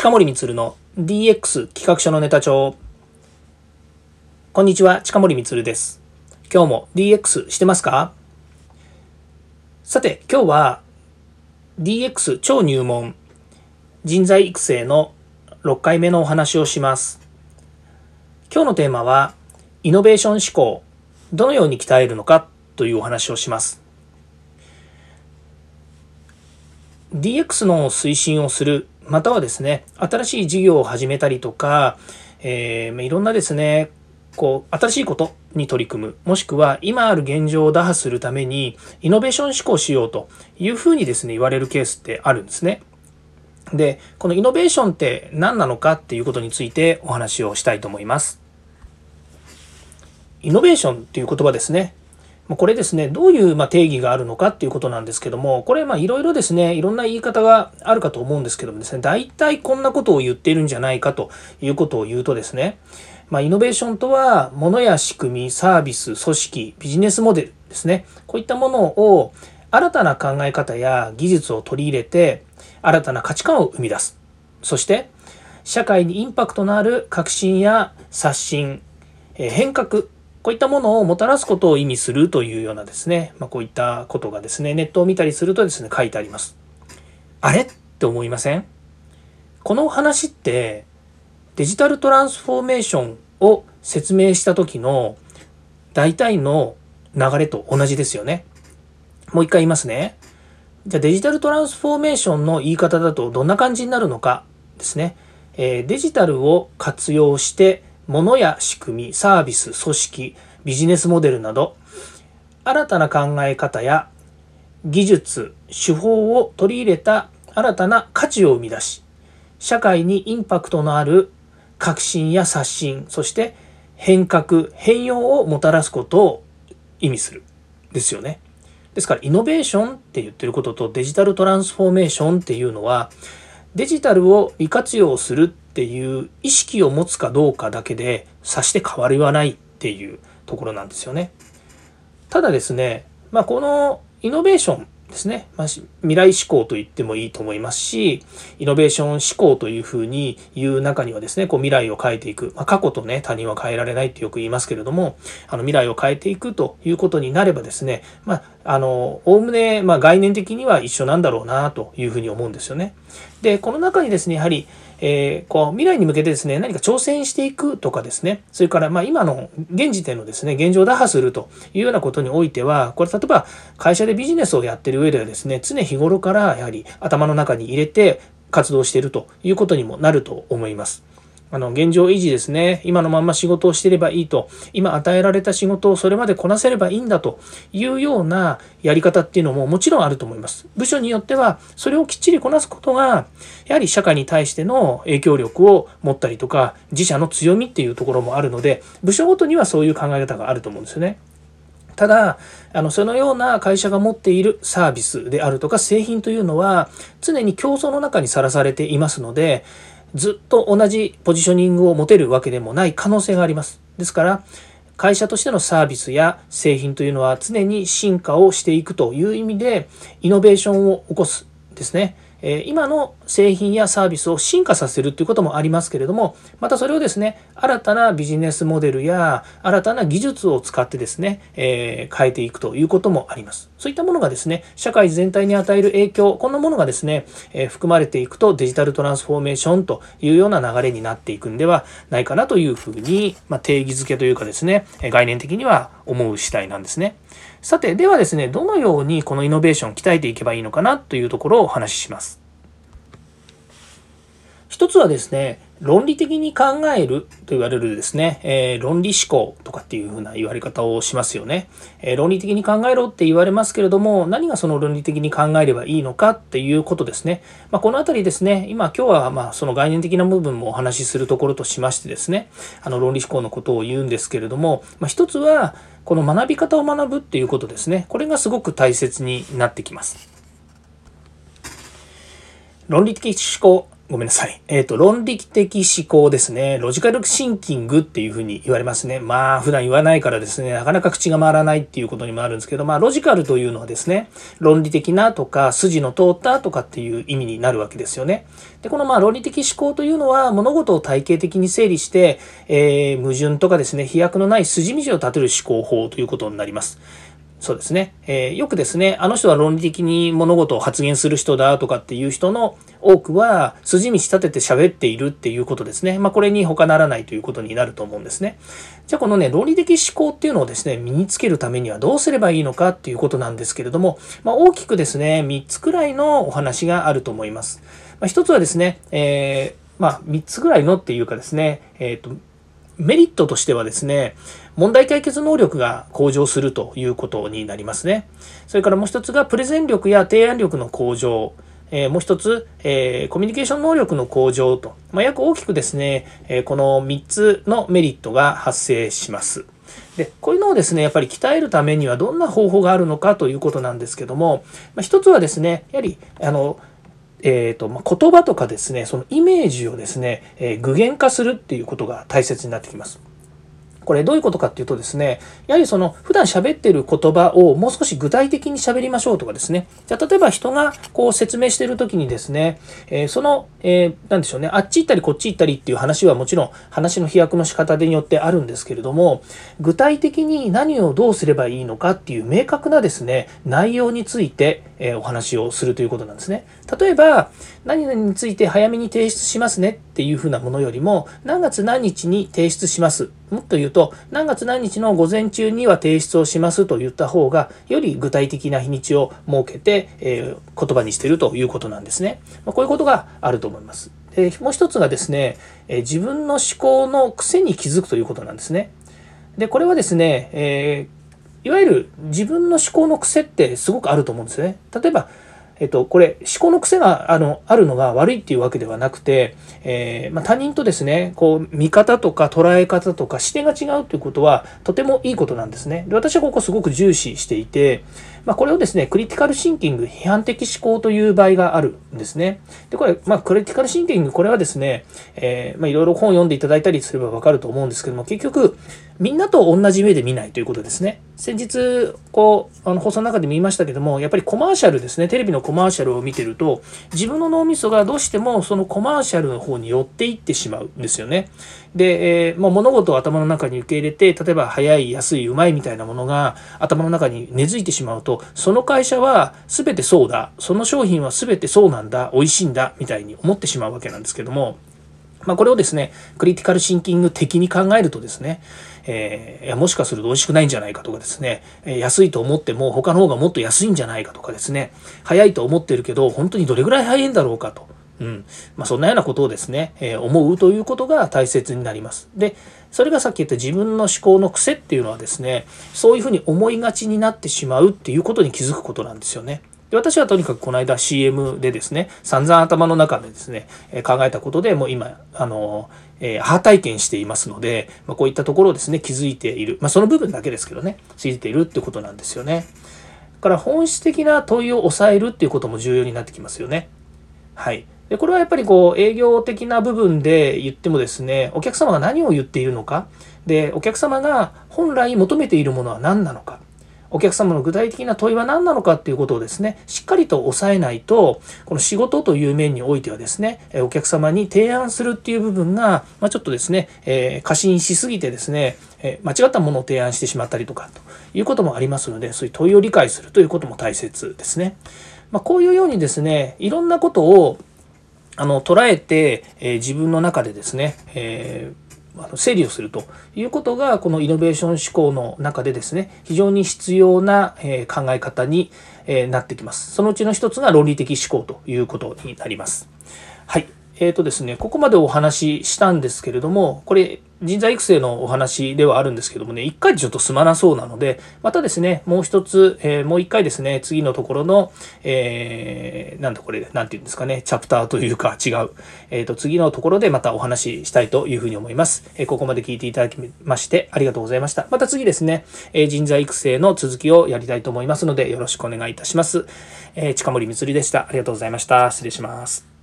近森光の DX 企画書のネタ帳。こんにちは、近森光です。今日も DX してますか？さて、今日は DX 超入門人材育成の6回目のお話をします。今日のテーマは、イノベーション思考、どのように鍛えるのか？というお話をします。DX の推進をする、またはですね、新しい事業を始めたりとか、えー、いろんなですね、こう、新しいことに取り組む、もしくは今ある現状を打破するために、イノベーション思考しようというふうにですね、言われるケースってあるんですね。で、このイノベーションって何なのかっていうことについてお話をしたいと思います。イノベーションっていう言葉ですね。これですね、どういうま定義があるのかっていうことなんですけども、これいろいろですね、いろんな言い方があるかと思うんですけどもですね、大体こんなことを言っているんじゃないかということを言うとですね、まあ、イノベーションとは、物や仕組み、サービス、組織、ビジネスモデルですね、こういったものを新たな考え方や技術を取り入れて、新たな価値観を生み出す。そして、社会にインパクトのある革新や刷新、変革こういったものをもたらすことを意味するというようなですね、まあ、こういったことがですね、ネットを見たりするとですね、書いてあります。あれ？って思いません？この話ってデジタルトランスフォーメーションを説明した時の大体の流れと同じですよね。もう一回言いますね。じゃあデジタルトランスフォーメーションの言い方だとどんな感じになるのかですね。えデジタルを活用して物や仕組み、サービス、組織、ビジネスモデルなど、新たな考え方や技術、手法を取り入れた新たな価値を生み出し、社会にインパクトのある革新や刷新、そして変革、変容をもたらすことを意味する。ですよね。ですから、イノベーションって言ってることとデジタルトランスフォーメーションっていうのは、デジタルを利活用するっていう意識を持つかどうかだけでさして変わりはないっていうところなんですよね。ただですね、まあ、このイノベーションですね、まあ、未来志向と言ってもいいと思いますし、イノベーション思考というふうに言う中にはですね、こう未来を変えていく、まあ、過去とね、他人は変えられないってよく言いますけれども、あの未来を変えていくということになればですね、まあ、あの、おおむね、まあ、概念的には一緒なんだろうなというふうに思うんですよね。で、この中にですね、やはり、えー、こう未来に向けてですね、何か挑戦していくとかですね、それからまあ今の現時点のですね、現状を打破するというようなことにおいては、これ例えば会社でビジネスをやってる上ではですね、常日頃からやはり頭の中に入れて活動しているということにもなると思います。あの、現状維持ですね。今のまんま仕事をしてればいいと。今与えられた仕事をそれまでこなせればいいんだというようなやり方っていうのももちろんあると思います。部署によっては、それをきっちりこなすことが、やはり社会に対しての影響力を持ったりとか、自社の強みっていうところもあるので、部署ごとにはそういう考え方があると思うんですよね。ただ、あの、そのような会社が持っているサービスであるとか製品というのは、常に競争の中にさらされていますので、ずっと同じポジショニングを持てるわけでもない可能性があります。ですから、会社としてのサービスや製品というのは常に進化をしていくという意味で、イノベーションを起こすですね。え今の製品やサービスを進化させるということもありますけれども、またそれをですね、新たなビジネスモデルや新たな技術を使ってですね、えー、変えていくということもあります。そういったものがですね、社会全体に与える影響、こんなものがですね、えー、含まれていくとデジタルトランスフォーメーションというような流れになっていくんではないかなというふうに、まあ、定義づけというかですね、概念的には思う次第なんですね。さて、ではですね、どのようにこのイノベーションを鍛えていけばいいのかなというところをお話しします。一つはですね、論理的に考えると言われるですね、えー、論理思考とかっていうふうな言われ方をしますよね、えー、論理的に考えろって言われますけれども、何がその論理的に考えればいいのかっていうことですね。まあ、このあたりですね、今今日はまあその概念的な部分もお話しするところとしましてですね、あの論理思考のことを言うんですけれども、まあ、一つはこの学び方を学ぶっていうことですね。これがすごく大切になってきます。論理的思考ごめんなさい。えっ、ー、と、論理的思考ですね。ロジカルシンキングっていうふうに言われますね。まあ、普段言わないからですね、なかなか口が回らないっていうことにもあるんですけど、まあ、ロジカルというのはですね、論理的なとか、筋の通ったとかっていう意味になるわけですよね。で、このまあ、論理的思考というのは、物事を体系的に整理して、えー、矛盾とかですね、飛躍のない筋道を立てる思考法ということになります。そうですね。えー、よくですね、あの人は論理的に物事を発言する人だとかっていう人の多くは筋道立てて喋っているっていうことですね。まあこれに他ならないということになると思うんですね。じゃあこのね、論理的思考っていうのをですね、身につけるためにはどうすればいいのかっていうことなんですけれども、まあ大きくですね、3つくらいのお話があると思います。まあ、1つはですね、えー、まあ3つぐらいのっていうかですね、えっ、ー、と、メリットとしてはですね、問題解決能力が向上するということになりますね。それからもう一つがプレゼン力や提案力の向上。え、もう一つ、えー、コミュニケーション能力の向上と、まあ、約大きくですね、えー、この3つのメリットが発生します。で、こういうのをですね、やっぱり鍛えるためにはどんな方法があるのかということなんですけども、まあ、一つはですね、やはり、あの、えーとまあ、言葉とかですね、そのイメージをですね、えー、具現化するっていうことが大切になってきます。これどういうことかっていうとですね、やはりその普段喋ってる言葉をもう少し具体的に喋りましょうとかですね。じゃあ例えば人がこう説明してる時にですね、えー、その、えー、でしょうね、あっち行ったりこっち行ったりっていう話はもちろん話の飛躍の仕方でによってあるんですけれども、具体的に何をどうすればいいのかっていう明確なですね、内容について、え、お話をするということなんですね。例えば、何々について早めに提出しますねっていうふうなものよりも、何月何日に提出します。もっと言うと、何月何日の午前中には提出をしますと言った方が、より具体的な日にちを設けて、えー、言葉にしているということなんですね。まあ、こういうことがあると思います。でもう一つがですね、えー、自分の思考の癖に気づくということなんですね。で、これはですね、えー、いわゆる自分の思考の癖ってすごくあると思うんですね。例えば、えっと、これ、思考の癖があのあるのが悪いっていうわけではなくて、えー、まあ、他人とですね、こう、見方とか捉え方とか視点が違うということは、とてもいいことなんですね。で私はここすごく重視していて、まあ、これをですね、クリティカルシンキング、批判的思考という場合があるんですね。で、これ、まあ、クリティカルシンキング、これはですね、えー、まあ、いろいろ本を読んでいただいたりすればわかると思うんですけども、結局、みんなと同じ目で見ないということですね。先日、こう、あの放送の中で見ましたけども、やっぱりコマーシャルですね、テレビのコマーシャルを見てると、自分の脳みそがどうしてもそのコマーシャルの方に寄っていってしまうんですよね。で、えー、もう物事を頭の中に受け入れて、例えば早い、安い、うまいみたいなものが頭の中に根付いてしまうと、その会社は全てそうだ、その商品は全てそうなんだ、美味しいんだ、みたいに思ってしまうわけなんですけども、まあ、これをですね、クリティカルシンキング的に考えるとですね、えー、いやもしかすると美味しくないんじゃないかとかですね、え安いと思っても他の方がもっと安いんじゃないかとかですね、早いと思ってるけど、本当にどれぐらい早いんだろうかと。うん。まあ、そんなようなことをですね、えー、思うということが大切になります。で、それがさっき言った自分の思考の癖っていうのはですね、そういうふうに思いがちになってしまうっていうことに気づくことなんですよね。で私はとにかくこの間 CM でですね、散々頭の中でですね、え考えたことでもう今、あの、えー、歯体験していますので、まあ、こういったところをですね、気づいている。まあ、その部分だけですけどね、気づいているってことなんですよね。だから本質的な問いを抑えるっていうことも重要になってきますよね。はい。で、これはやっぱりこう営業的な部分で言ってもですね、お客様が何を言っているのか、で、お客様が本来求めているものは何なのか、お客様の具体的な問いは何なのかっていうことをですね、しっかりと抑えないと、この仕事という面においてはですね、お客様に提案するっていう部分が、まあ、ちょっとですね、えー、過信しすぎてですね、え、間違ったものを提案してしまったりとかということもありますので、そういう問いを理解するということも大切ですね。まあ、こういうようにですね、いろんなことをあの捉えて、えー、自分の中でですね、えーあの整理をするということがこのイノベーション思考の中でですね非常に必要な、え考え方に、えなってきます。そのうちの一つが論理的思考ということになります。はい。えーとですね、ここまでお話ししたんですけれども、これ人材育成のお話ではあるんですけどもね、一回でちょっと済まなそうなので、またですね、もう一つ、えー、もう一回ですね、次のところの、えー、なんだこれ、なんて言うんですかね、チャプターというか違う、えっ、ー、と、次のところでまたお話ししたいというふうに思います。え、ここまで聞いていただきましてありがとうございました。また次ですね、え、人材育成の続きをやりたいと思いますので、よろしくお願いいたします。え、近森光でした。ありがとうございました。失礼します。